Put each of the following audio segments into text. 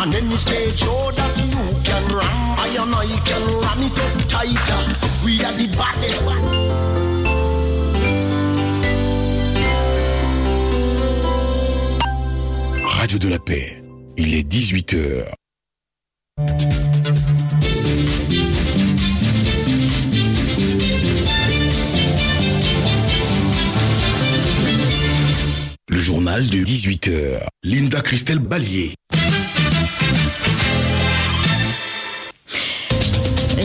And we stay sure that you can ram. I and I can ram it up tighter. We are the baddest. Radio de la paix, il est 18h. Le journal de 18h. Linda Christelle Ballier.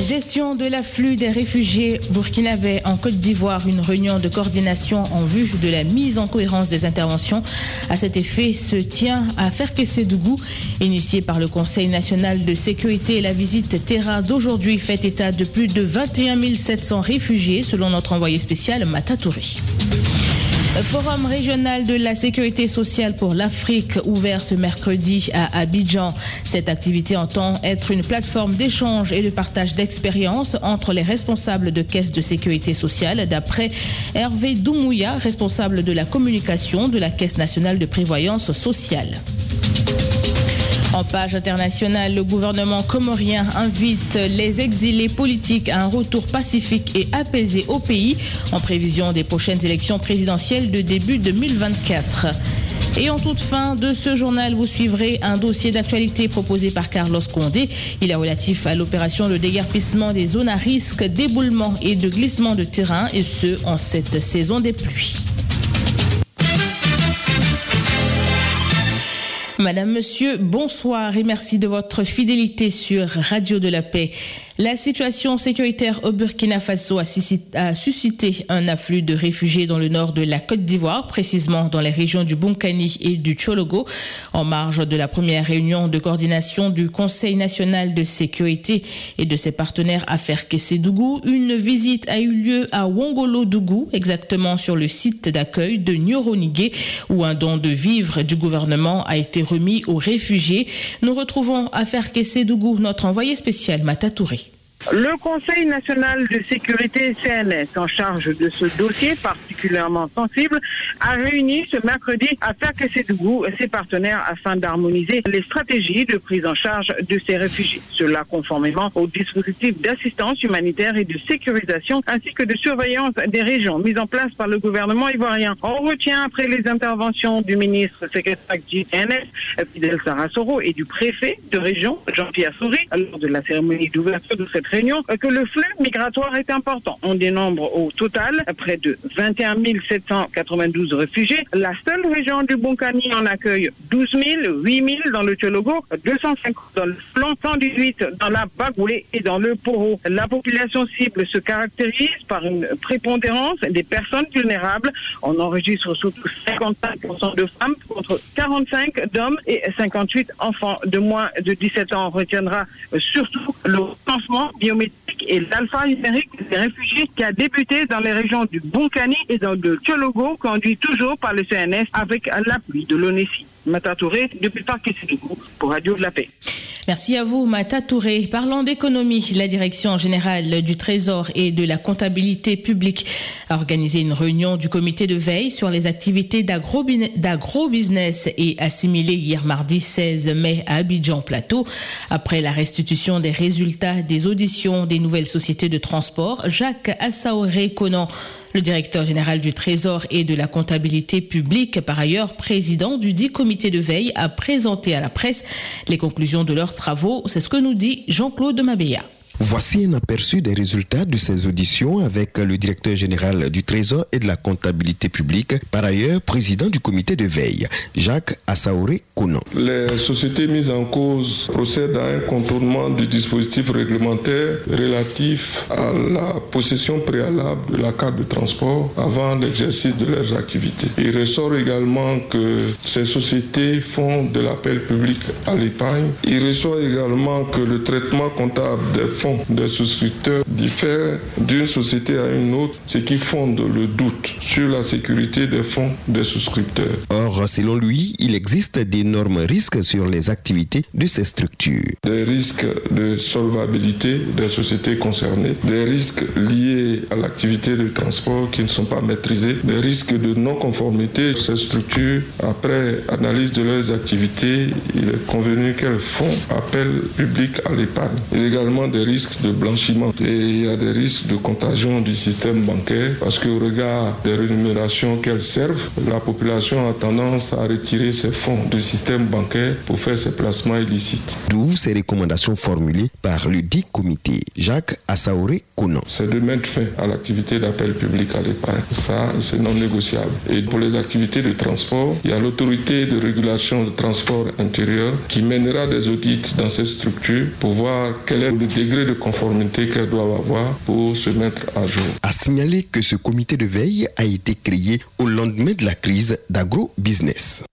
Gestion de l'afflux des réfugiés burkinabés en Côte d'Ivoire, une réunion de coordination en vue de la mise en cohérence des interventions. À cet effet, se tient à Ferkessédougou, initiée par le Conseil national de sécurité. La visite terrain d'aujourd'hui fait état de plus de 21 700 réfugiés, selon notre envoyé spécial Matatouri. Forum régional de la sécurité sociale pour l'Afrique ouvert ce mercredi à Abidjan. Cette activité entend être une plateforme d'échange et de partage d'expériences entre les responsables de caisses de sécurité sociale, d'après Hervé Doumouya, responsable de la communication de la Caisse nationale de prévoyance sociale. En page internationale, le gouvernement comorien invite les exilés politiques à un retour pacifique et apaisé au pays en prévision des prochaines élections présidentielles de début 2024. Et en toute fin de ce journal, vous suivrez un dossier d'actualité proposé par Carlos Condé. Il est relatif à l'opération de déguerpissement des zones à risque d'éboulement et de glissement de terrain, et ce, en cette saison des pluies. Madame, Monsieur, bonsoir et merci de votre fidélité sur Radio de la Paix. La situation sécuritaire au Burkina Faso a suscité un afflux de réfugiés dans le nord de la Côte d'Ivoire, précisément dans les régions du Bunkani et du Chologo. En marge de la première réunion de coordination du Conseil national de sécurité et de ses partenaires affaires Kessédougou, une visite a eu lieu à Wongolo-Dougou, exactement sur le site d'accueil de Nyoronigé, où un don de vivres du gouvernement a été remis aux réfugiés. Nous retrouvons affaires Kessédougou, notre envoyé spécial Matatouré. Le Conseil national de sécurité CNS, en charge de ce dossier particulièrement sensible, a réuni ce mercredi à Ferkessédougou ses partenaires afin d'harmoniser les stratégies de prise en charge de ces réfugiés. Cela conformément au dispositif d'assistance humanitaire et de sécurisation ainsi que de surveillance des régions mises en place par le gouvernement ivoirien. On retient après les interventions du ministre secrétaire du CNS, Fidel Sarasoro, et du préfet de région, Jean-Pierre Souris, lors de la cérémonie d'ouverture de cette réunion que le flux migratoire est important. On dénombre au total près de 21 792 réfugiés. La seule région du Bunkani en accueille 12 000, 8 000 dans le Tchologo, 250 dans le flanc, 118 dans la Bagoué et dans le Poro. La population cible se caractérise par une prépondérance des personnes vulnérables. On enregistre surtout 55% de femmes contre 45 d'hommes et 58 enfants de moins de 17 ans. On retiendra surtout le lancement biométrique et l'alpha-numérique des réfugiés qui a débuté dans les régions du Bunkani et dans le Tchologo, conduit toujours par le CNS avec l'appui de l'ONESI. Matatouré, depuis Parc pour Radio de la Paix. Merci à vous, Mata Touré. Parlant d'économie, la direction générale du Trésor et de la comptabilité publique a organisé une réunion du comité de veille sur les activités d'agro-business et assimilé hier mardi 16 mai à Abidjan Plateau. Après la restitution des résultats des auditions des nouvelles sociétés de transport, Jacques Assaoré Conan, le directeur général du Trésor et de la comptabilité publique, par ailleurs président du dit comité de veille, a présenté à la presse les conclusions de leurs travaux. C'est ce que nous dit Jean-Claude Mabéa. Voici un aperçu des résultats de ces auditions avec le directeur général du Trésor et de la comptabilité publique, par ailleurs président du comité de veille, Jacques Assaoré Kounon. Les sociétés mises en cause procèdent à un contournement du dispositif réglementaire relatif à la possession préalable de la carte de transport avant l'exercice de leurs activités. Il ressort également que ces sociétés font de l'appel public à l'épargne. Il ressort également que le traitement comptable des fonds des souscripteurs diffèrent d'une société à une autre, ce qui fonde le doute sur la sécurité des fonds des souscripteurs. Or, selon lui, il existe d'énormes risques sur les activités de ces structures. Des risques de solvabilité des sociétés concernées, des risques liés à l'activité de transport qui ne sont pas maîtrisés, des risques de non-conformité de ces structures. Après analyse de leurs activités, il est convenu qu'elles font appel public à l'épargne. A également des risques de blanchiment et il y a des risques de contagion du système bancaire parce qu'au regard des rémunérations qu'elles servent, la population a tendance à retirer ses fonds du système bancaire pour faire ses placements illicites. D'où ces recommandations formulées par le dit comité. Jacques Assaoré Kounon. C'est de mettre fin à l'activité d'appel public à l'épargne. Ça, c'est non négociable. Et pour les activités de transport, il y a l'autorité de régulation de transport intérieur qui mènera des audits dans ces structures pour voir quel est le degré de conformité qu'elles doivent avoir pour se mettre à jour. A signalé que ce comité de veille a été créé au lendemain de la crise d'agro-business.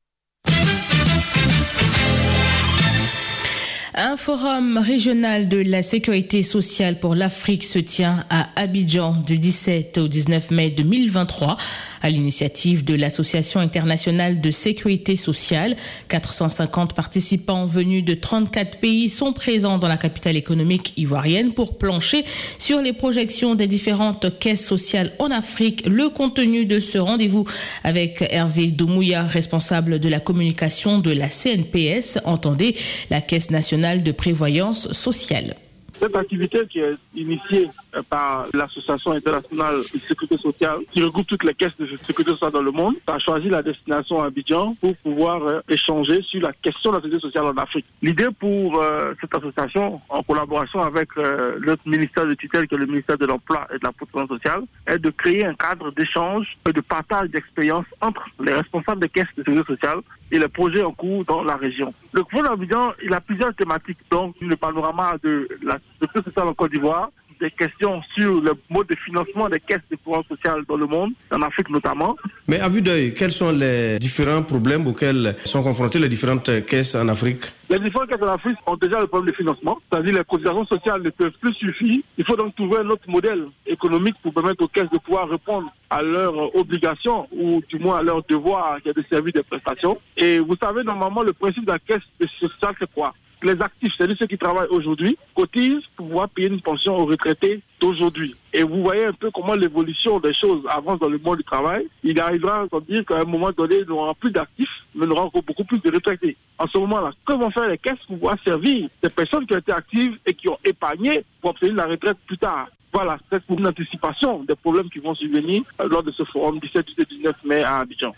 Un forum régional de la sécurité sociale pour l'Afrique se tient à Abidjan du 17 au 19 mai 2023 à l'initiative de l'Association internationale de sécurité sociale. 450 participants venus de 34 pays sont présents dans la capitale économique ivoirienne pour plancher sur les projections des différentes caisses sociales en Afrique. Le contenu de ce rendez-vous avec Hervé Doumouya, responsable de la communication de la CNPS, entendez la Caisse nationale de prévoyance sociale. Cette activité qui est initiée par l'Association internationale de sécurité sociale, qui regroupe toutes les caisses de sécurité sociale dans le monde, a choisi la destination Abidjan pour pouvoir euh, échanger sur la question de la sécurité sociale en Afrique. L'idée pour euh, cette association, en collaboration avec euh, notre ministère de tutelle, qui est le ministère de l'Emploi et de la Protection sociale, est de créer un cadre d'échange et de partage d'expériences entre les responsables des caisses de sécurité sociale et les projets en cours dans la région. Le Fonds d'Abidjan, il a plusieurs thématiques, donc le panorama de la sécurité sociale en Côte d'Ivoire, des questions sur le mode de financement des caisses de pouvoir social dans le monde, en Afrique notamment. Mais à vue d'œil, quels sont les différents problèmes auxquels sont confrontées les différentes caisses en Afrique? Les différentes caisses en Afrique ont déjà le problème de financement, c'est-à-dire les cotisations sociales ne peuvent plus suffire. Il faut donc trouver un autre modèle économique pour permettre aux caisses de pouvoir répondre à leurs obligations ou du moins à leurs devoirs qui est de servir des prestations. Et vous savez, normalement, le principe de la caisse sociale, c'est quoi? Les actifs, c'est-à-dire ceux qui travaillent aujourd'hui, cotisent pour pouvoir payer une pension aux retraités d'aujourd'hui. Et vous voyez un peu comment l'évolution des choses avance dans le monde du travail. Il arrivera à dire qu'à un moment donné, nous n'aurons plus d'actifs, mais nous aurons beaucoup plus de retraités. En ce moment-là, que vont faire les caisses pour pouvoir servir des personnes qui ont été actives et qui ont épargné pour obtenir la retraite plus tard? Voilà, c'est pour une anticipation des problèmes qui vont survenir lors de ce forum 17 et 19 mai à Abidjan.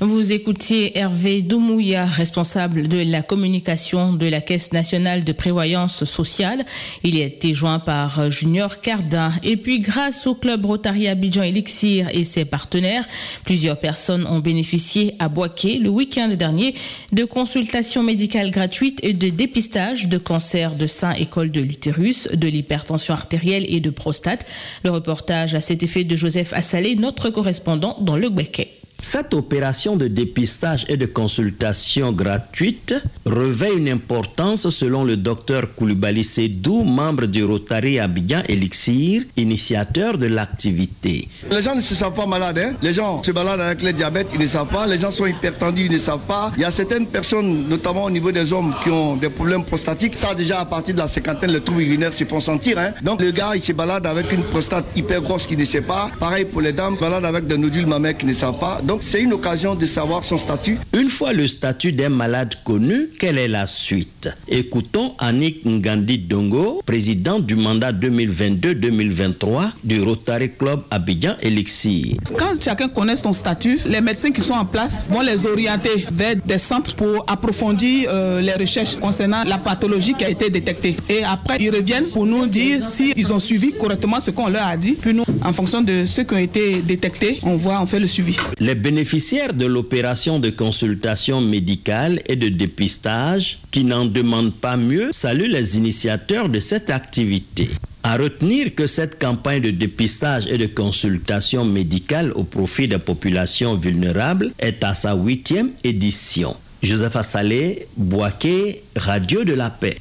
Vous écoutiez Hervé Doumouya, responsable de la communication de la Caisse nationale de prévoyance sociale. Il a été joint par Junior Cardin. Et puis, grâce au club Rotary Abidjan Elixir et ses partenaires, plusieurs personnes ont bénéficié à Boaké le week-end dernier de consultations médicales gratuites et de dépistage de cancer de sein et col de l'utérus, de l'hypertension artérielle et de prostate. Le reportage à cet effet de Joseph Assalé, notre correspondant dans le Boaké. Cette opération de dépistage et de consultation gratuite revêt une importance selon le docteur Koulibaly Sedou, membre du Rotary Abidjan Elixir, initiateur de l'activité. Les gens ne se savent pas malades. Hein? Les gens se baladent avec le diabète, ils ne savent pas. Les gens sont hypertendus, ils ne savent pas. Il y a certaines personnes, notamment au niveau des hommes, qui ont des problèmes prostatiques. Ça, déjà, à partir de la cinquantaine, les troubles urinaires se font sentir. Hein? Donc, le gars, il se balade avec une prostate hyper grosse qui ne sait pas. Pareil pour les dames, balade avec des nodules mammaires qui ne savent pas. C'est une occasion de savoir son statut. Une fois le statut d'un malade connu, quelle est la suite? Écoutons Annick Ngandi Dongo, président du mandat 2022-2023 du Rotary Club Abidjan Elixir. Quand chacun connaît son statut, les médecins qui sont en place vont les orienter vers des centres pour approfondir euh, les recherches concernant la pathologie qui a été détectée. Et après, ils reviennent pour nous dire s'ils ont suivi correctement ce qu'on leur a dit. Puis nous, en fonction de ceux qui ont été détectés, on voit, on fait le suivi. Les bénéficiaires de l'opération de consultation médicale et de dépistage, qui n'en demandent pas mieux, saluent les initiateurs de cette activité. À retenir que cette campagne de dépistage et de consultation médicale au profit des populations vulnérables est à sa huitième édition. Joseph Assalé, Boaké, Radio de la Paix.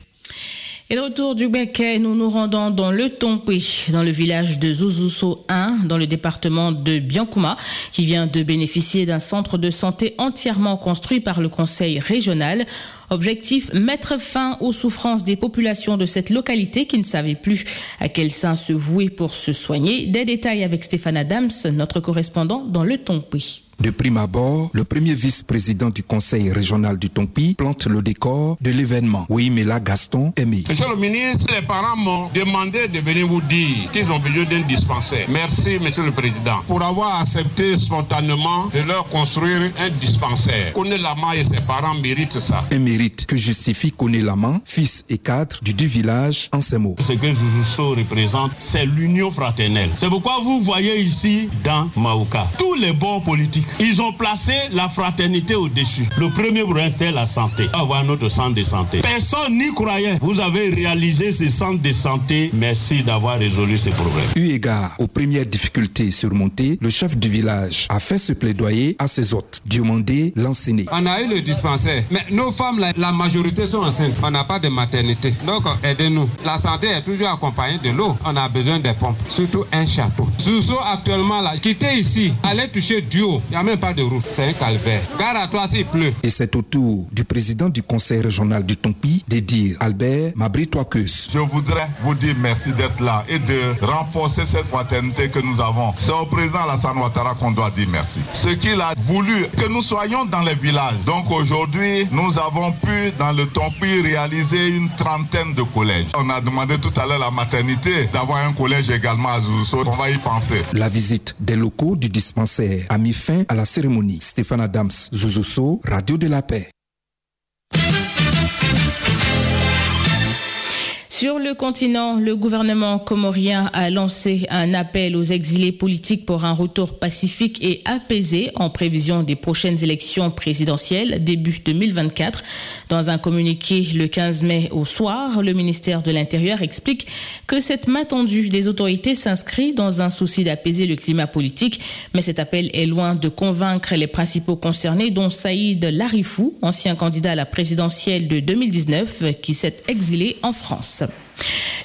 Et le retour du Béquet, nous nous rendons dans le Tompé, dans le village de Zouzousso 1, dans le département de Biancouma, qui vient de bénéficier d'un centre de santé entièrement construit par le conseil régional. Objectif, mettre fin aux souffrances des populations de cette localité qui ne savaient plus à quel sein se vouer pour se soigner. Des détails avec Stéphane Adams, notre correspondant dans le Tompé. De prime abord, le premier vice-président du conseil régional du Tompi plante le décor de l'événement. Oui, mais là, Gaston Aimé. Monsieur le ministre, les parents m'ont demandé de venir vous dire qu'ils ont besoin d'un dispensaire. Merci, monsieur le président, pour avoir accepté spontanément de leur construire un dispensaire. Kone Lama et ses parents méritent ça. Un mérite que justifie Kone Lama, fils et cadre du deux village en ces mots. Ce que Zouzousso représente, c'est l'union fraternelle. C'est pourquoi vous voyez ici, dans Maouka, tous les bons politiques ils ont placé la fraternité au-dessus. Le premier point, c'est la santé. Avoir notre centre de santé. Personne n'y croyait. Vous avez réalisé ce centre de santé. Merci d'avoir résolu ces problèmes. Eu égard aux premières difficultés surmontées, le chef du village a fait ce plaidoyer à ses hôtes. Diomandé l'enseigné. On a eu le dispensaire, mais nos femmes, la, la majorité sont enceintes. On n'a pas de maternité. Donc, aidez-nous. La santé est toujours accompagnée de l'eau. On a besoin des pompes, surtout un château. Sousso, actuellement, là, quittez ici, allez toucher Dio n'y a même pas de route, c'est un calvaire. Gare à toi s'il pleut. Et c'est au tour du président du conseil régional du Tompi de dire Albert Mabri-Toikeus. Je voudrais vous dire merci d'être là et de renforcer cette fraternité que nous avons. C'est au président Alassane Ouattara qu'on doit dire merci. Ce qu'il a voulu que nous soyons dans les villages. Donc aujourd'hui, nous avons pu dans le Tompi réaliser une trentaine de collèges. On a demandé tout à l'heure la maternité d'avoir un collège également à Zousso. On va y penser. La visite des locaux du dispensaire a mis fin à la cérémonie. Stéphane Adams, Zouzousso, Radio de la Paix. Sur le continent, le gouvernement comorien a lancé un appel aux exilés politiques pour un retour pacifique et apaisé en prévision des prochaines élections présidentielles début 2024. Dans un communiqué le 15 mai au soir, le ministère de l'Intérieur explique que cette main tendue des autorités s'inscrit dans un souci d'apaiser le climat politique, mais cet appel est loin de convaincre les principaux concernés, dont Saïd Larifou, ancien candidat à la présidentielle de 2019, qui s'est exilé en France.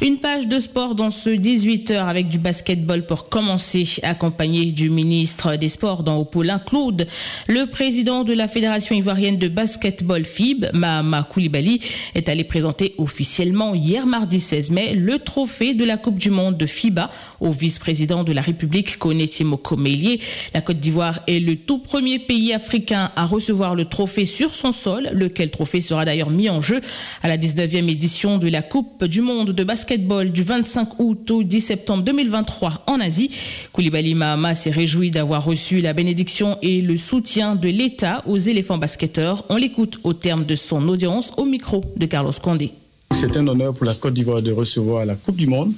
Une page de sport dans ce 18h avec du basketball pour commencer, accompagné du ministre des Sports dans Opoulin, Claude. Le président de la Fédération ivoirienne de basketball FIB, Mahama Koulibaly, est allé présenter officiellement hier mardi 16 mai le trophée de la Coupe du Monde de FIBA au vice-président de la République, Konetimo Komelier. La Côte d'Ivoire est le tout premier pays africain à recevoir le trophée sur son sol, lequel trophée sera d'ailleurs mis en jeu à la 19e édition de la Coupe du Monde de basketball du 25 août au 10 septembre 2023 en Asie. Koulibaly Mahama s'est réjoui d'avoir reçu la bénédiction et le soutien de l'État aux éléphants basketteurs. On l'écoute au terme de son audience au micro de Carlos Condé. C'est un honneur pour la Côte d'Ivoire de recevoir la Coupe du Monde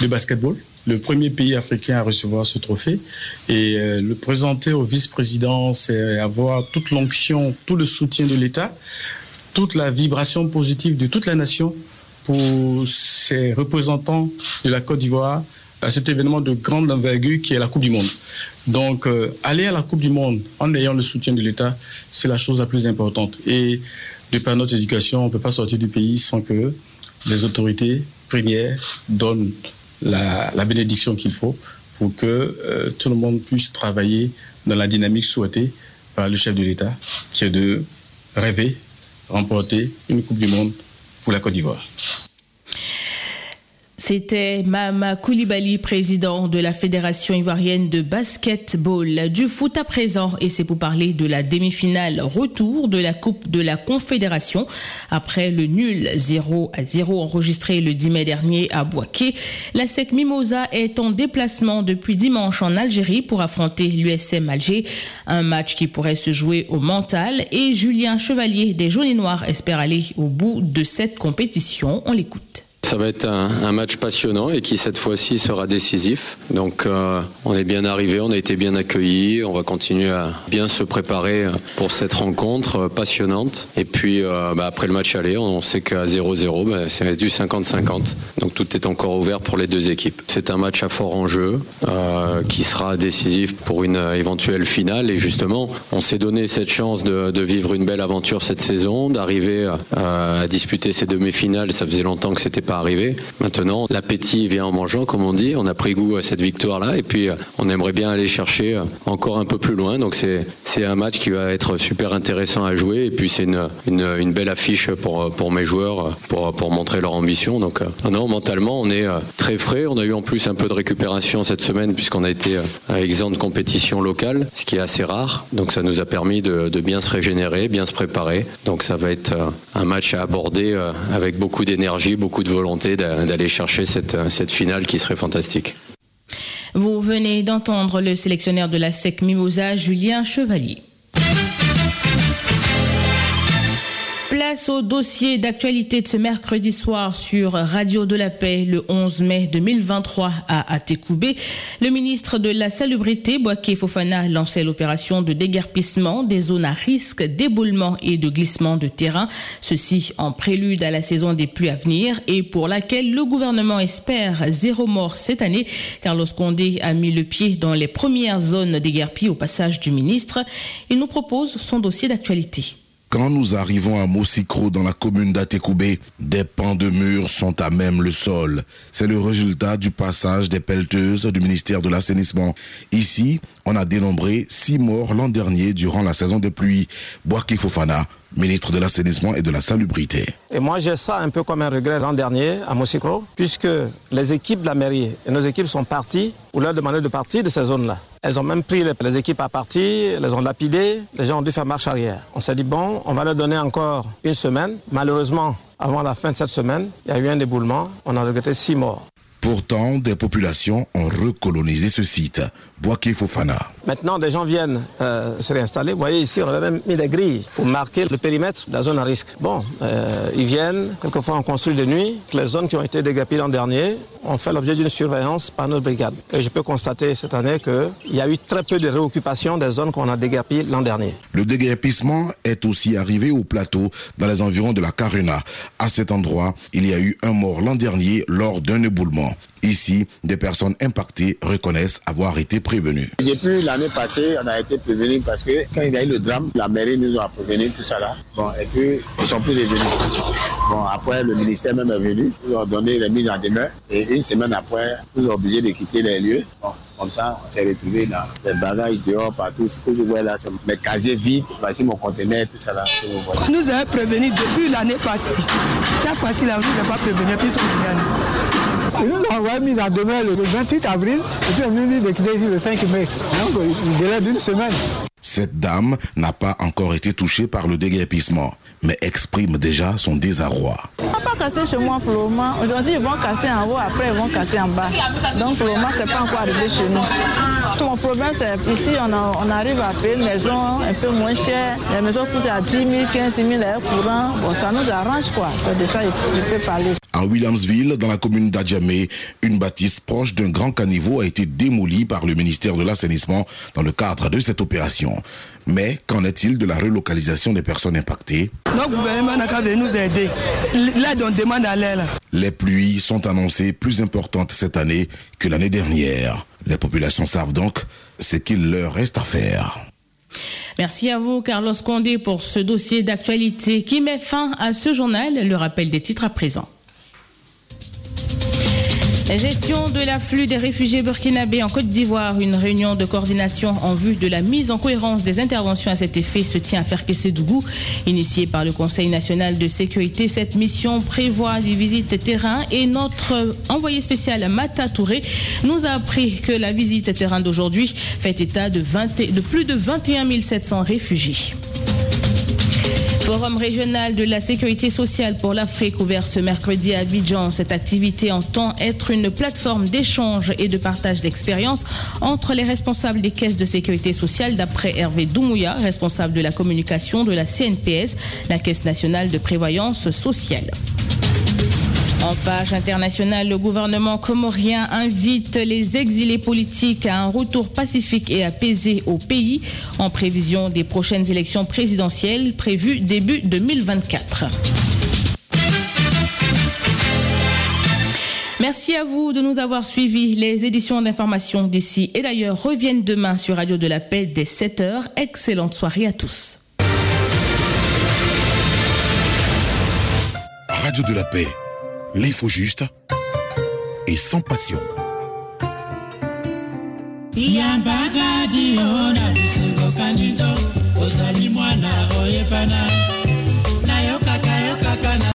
de basketball le premier pays africain à recevoir ce trophée. Et euh, le présenter au vice-président, c'est avoir toute l'onction, tout le soutien de l'État, toute la vibration positive de toute la nation pour ces représentants de la Côte d'Ivoire à cet événement de grande envergure qui est la Coupe du Monde. Donc, euh, aller à la Coupe du Monde en ayant le soutien de l'État, c'est la chose la plus importante. Et de par notre éducation, on ne peut pas sortir du pays sans que les autorités premières donnent la, la bénédiction qu'il faut pour que euh, tout le monde puisse travailler dans la dynamique souhaitée par le chef de l'État, qui est de rêver, remporter une Coupe du Monde pour la Côte d'Ivoire. C'était Mama Koulibaly, président de la Fédération ivoirienne de basketball. Du foot à présent, et c'est pour parler de la demi-finale retour de la Coupe de la Confédération. Après le nul 0 à 0 enregistré le 10 mai dernier à Boaké, la SEC Mimosa est en déplacement depuis dimanche en Algérie pour affronter l'USM Alger. Un match qui pourrait se jouer au mental et Julien Chevalier des Jaunes et Noirs espère aller au bout de cette compétition. On l'écoute. Ça va être un, match passionnant et qui cette fois-ci sera décisif. Donc euh, on est bien arrivé, on a été bien accueillis, on va continuer à bien se préparer pour cette rencontre passionnante. Et puis bah, après le match aller, on sait qu'à 0-0, bah, c'est du 50-50. Donc tout est encore ouvert pour les deux équipes. C'est un match à fort enjeu qui sera décisif pour une éventuelle finale. Et justement, on s'est donné cette chance de, de vivre une belle aventure cette saison, d'arriver à disputer ces demi-finales. Ça faisait longtemps que c'était pas Maintenant, l'appétit vient en mangeant, comme on dit. On a pris goût à cette victoire-là et puis euh, on aimerait bien aller chercher euh, encore un peu plus loin. Donc c'est un match qui va être super intéressant à jouer et puis c'est une, belle affiche pour mes joueurs pour montrer leur ambition. Donc euh, non, mentalement, on est très frais. On a eu en plus un peu de récupération cette semaine puisqu'on a été à exempt de compétition locale, ce qui est assez rare. Donc ça nous a permis de bien se régénérer, bien se préparer. Donc ça va être un match à aborder avec beaucoup d'énergie, beaucoup de volonté d'aller chercher cette, cette finale qui serait fantastique. Vous venez d'entendre le sélectionneur de la SEC Mimosa, Julien Chevalier. Place au dossier d'actualité de ce mercredi soir sur Radio de la Paix le 11 mai 2023 à Atekoubé. Le ministre de la Salubrité, Boaké Fofana, lançait l'opération de déguerpissement des zones à risque d'éboulement et de glissement de terrain. Ceci en prélude à la saison des pluies à venir et pour laquelle le gouvernement espère zéro mort cette année. Carlos Condé a mis le pied dans les premières zones déguerpies au passage du ministre. Il nous propose son dossier d'actualité. Quand nous arrivons à Moussicro dans la commune d'Atekoubé, des pans de murs sont à même le sol. C'est le résultat du passage des pelleteuses du ministère de l'assainissement. Ici, on a dénombré six morts l'an dernier durant la saison des pluies. Boaki Fofana, ministre de l'assainissement et de la salubrité. Et moi, j'ai ça un peu comme un regret l'an dernier à Moussicro, puisque les équipes de la mairie et nos équipes sont parties ou leur demander de partir de ces zones-là. Elles ont même pris les, équipes à partir, les ont lapidées, les gens ont dû faire marche arrière. On s'est dit, bon, on va leur donner encore une semaine. Malheureusement, avant la fin de cette semaine, il y a eu un déboulement. On a regretté six morts. Pourtant, des populations ont recolonisé ce site. Boaké Fofana. Maintenant, des gens viennent euh, se réinstaller. Vous voyez ici, on a même mis des grilles pour marquer le périmètre de la zone à risque. Bon, euh, ils viennent, quelquefois on construit de nuit. Les zones qui ont été dégapées l'an dernier ont fait l'objet d'une surveillance par notre brigade. Et je peux constater cette année qu'il y a eu très peu de réoccupation des zones qu'on a dégapées l'an dernier. Le dégapissement est aussi arrivé au plateau dans les environs de la Caruna. À cet endroit, il y a eu un mort l'an dernier lors d'un éboulement. Ici, des personnes impactées reconnaissent avoir été prévenues. Depuis l'année passée, on a été prévenus parce que quand il y a eu le drame, la mairie nous a prévenus, tout ça là. Bon, et puis, ils sont plus revenus. Bon, après, le ministère même est venu, nous a donné les mises en demeure. Et une semaine après, nous ont obligés de quitter les lieux. Bon, comme ça, on s'est retrouvé là. Les bagages dehors, partout. Ce que vous voyez là, c'est mes casiers vides. Voici mon conteneur, tout ça là. Nous avons prévenu depuis l'année passée. Cette fois-ci, là, nous n'avons pas prévenu, puis ils ils nous ont envoyé mise en demeure le 28 avril et puis on nous dit de le 5 mai. Donc, un délai d'une semaine. Cette dame n'a pas encore été touchée par le déguerpissement, mais exprime déjà son désarroi. On va pas casser chez moi pour le moment. Aujourd'hui, ils vont casser en haut, après ils vont casser en bas. Donc pour le moment, c'est pas encore arrivé chez nous. Mon problème, c'est ici, on, on, arrive à payer une maison un peu moins chère. Les maisons poussent à 10 000, 15 000 l'air courant. Bon, ça nous arrange, quoi. C'est de ça que je peux parler. À Williamsville, dans la commune d'Adjamé, une bâtisse proche d'un grand caniveau a été démolie par le ministère de l'Assainissement dans le cadre de cette opération. Mais qu'en est-il de la relocalisation des personnes impactées Notre gouvernement n'a qu'à nous aider. L'aide, on demande à l'aide. Les pluies sont annoncées plus importantes cette année que l'année dernière. Les populations savent donc ce qu'il leur reste à faire. Merci à vous, Carlos Condé, pour ce dossier d'actualité qui met fin à ce journal. Le rappel des titres à présent. La gestion de l'afflux des réfugiés burkinabés en Côte d'Ivoire, une réunion de coordination en vue de la mise en cohérence des interventions à cet effet se tient à Ferkessédougou. Initiée par le Conseil national de sécurité, cette mission prévoit des visites terrain et notre envoyé spécial Mata Touré nous a appris que la visite terrain d'aujourd'hui fait état de, de plus de 21 700 réfugiés. Forum régional de la sécurité sociale pour l'Afrique ouvert ce mercredi à Abidjan. Cette activité entend être une plateforme d'échange et de partage d'expériences entre les responsables des caisses de sécurité sociale d'après Hervé Doumouya, responsable de la communication de la CNPS, la Caisse nationale de prévoyance sociale. En page internationale, le gouvernement comorien invite les exilés politiques à un retour pacifique et apaisé au pays en prévision des prochaines élections présidentielles prévues début 2024. Merci à vous de nous avoir suivis. Les éditions d'information d'ici et d'ailleurs reviennent demain sur Radio de la Paix dès 7h. Excellente soirée à tous. Radio de la Paix, l'info juste et sans passion.